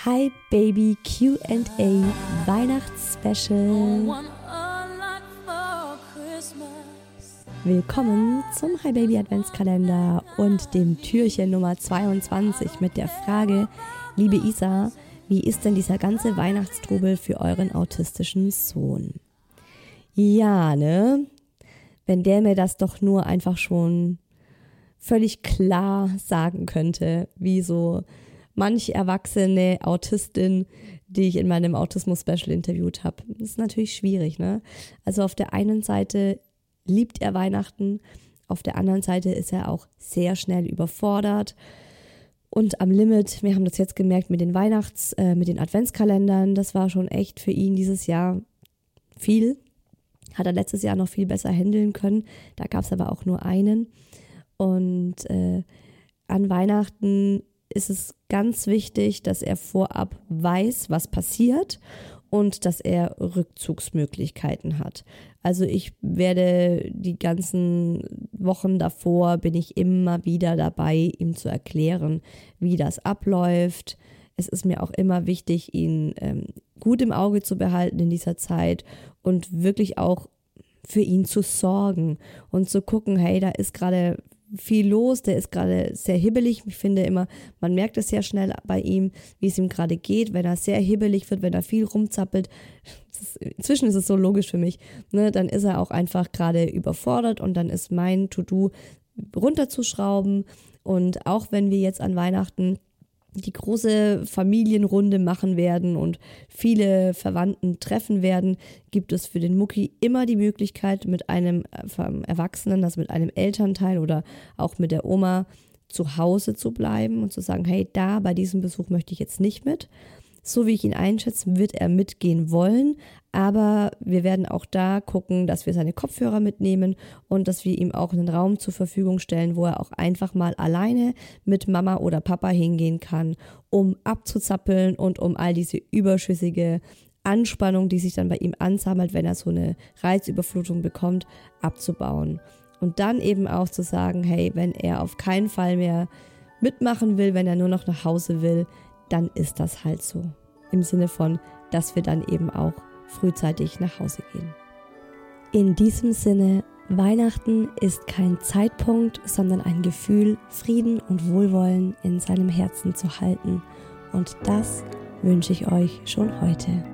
Hi Baby QA Weihnachtsspecial. Willkommen zum Hi Baby Adventskalender und dem Türchen Nummer 22 mit der Frage, liebe Isa, wie ist denn dieser ganze Weihnachtstrubel für euren autistischen Sohn? Ja, ne? Wenn der mir das doch nur einfach schon völlig klar sagen könnte, wie so manche erwachsene Autistin, die ich in meinem Autismus-Special interviewt habe. Das ist natürlich schwierig, ne? Also auf der einen Seite liebt er Weihnachten, auf der anderen Seite ist er auch sehr schnell überfordert und am Limit. Wir haben das jetzt gemerkt mit den Weihnachts-, äh, mit den Adventskalendern. Das war schon echt für ihn dieses Jahr viel. Hat er letztes Jahr noch viel besser handeln können. Da gab es aber auch nur einen. Und äh, an Weihnachten ist es ganz wichtig, dass er vorab weiß, was passiert und dass er Rückzugsmöglichkeiten hat. Also ich werde die ganzen Wochen davor bin ich immer wieder dabei, ihm zu erklären, wie das abläuft. Es ist mir auch immer wichtig, ihn ähm, gut im Auge zu behalten in dieser Zeit und wirklich auch für ihn zu sorgen und zu gucken, hey, da ist gerade viel los, der ist gerade sehr hibbelig. Ich finde immer, man merkt es sehr schnell bei ihm, wie es ihm gerade geht, wenn er sehr hibbelig wird, wenn er viel rumzappelt. Ist, inzwischen ist es so logisch für mich, ne? dann ist er auch einfach gerade überfordert und dann ist mein To-Do runterzuschrauben. Und auch wenn wir jetzt an Weihnachten die große Familienrunde machen werden und viele Verwandten treffen werden, gibt es für den Mucki immer die Möglichkeit, mit einem äh, Erwachsenen, also mit einem Elternteil oder auch mit der Oma zu Hause zu bleiben und zu sagen, hey, da bei diesem Besuch möchte ich jetzt nicht mit, so wie ich ihn einschätze, wird er mitgehen wollen, aber wir werden auch da gucken, dass wir seine Kopfhörer mitnehmen und dass wir ihm auch einen Raum zur Verfügung stellen, wo er auch einfach mal alleine mit Mama oder Papa hingehen kann, um abzuzappeln und um all diese überschüssige Anspannung, die sich dann bei ihm ansammelt, wenn er so eine Reizüberflutung bekommt, abzubauen. Und dann eben auch zu sagen, hey, wenn er auf keinen Fall mehr mitmachen will, wenn er nur noch nach Hause will, dann ist das halt so. Im Sinne von, dass wir dann eben auch frühzeitig nach Hause gehen. In diesem Sinne, Weihnachten ist kein Zeitpunkt, sondern ein Gefühl, Frieden und Wohlwollen in seinem Herzen zu halten. Und das wünsche ich euch schon heute.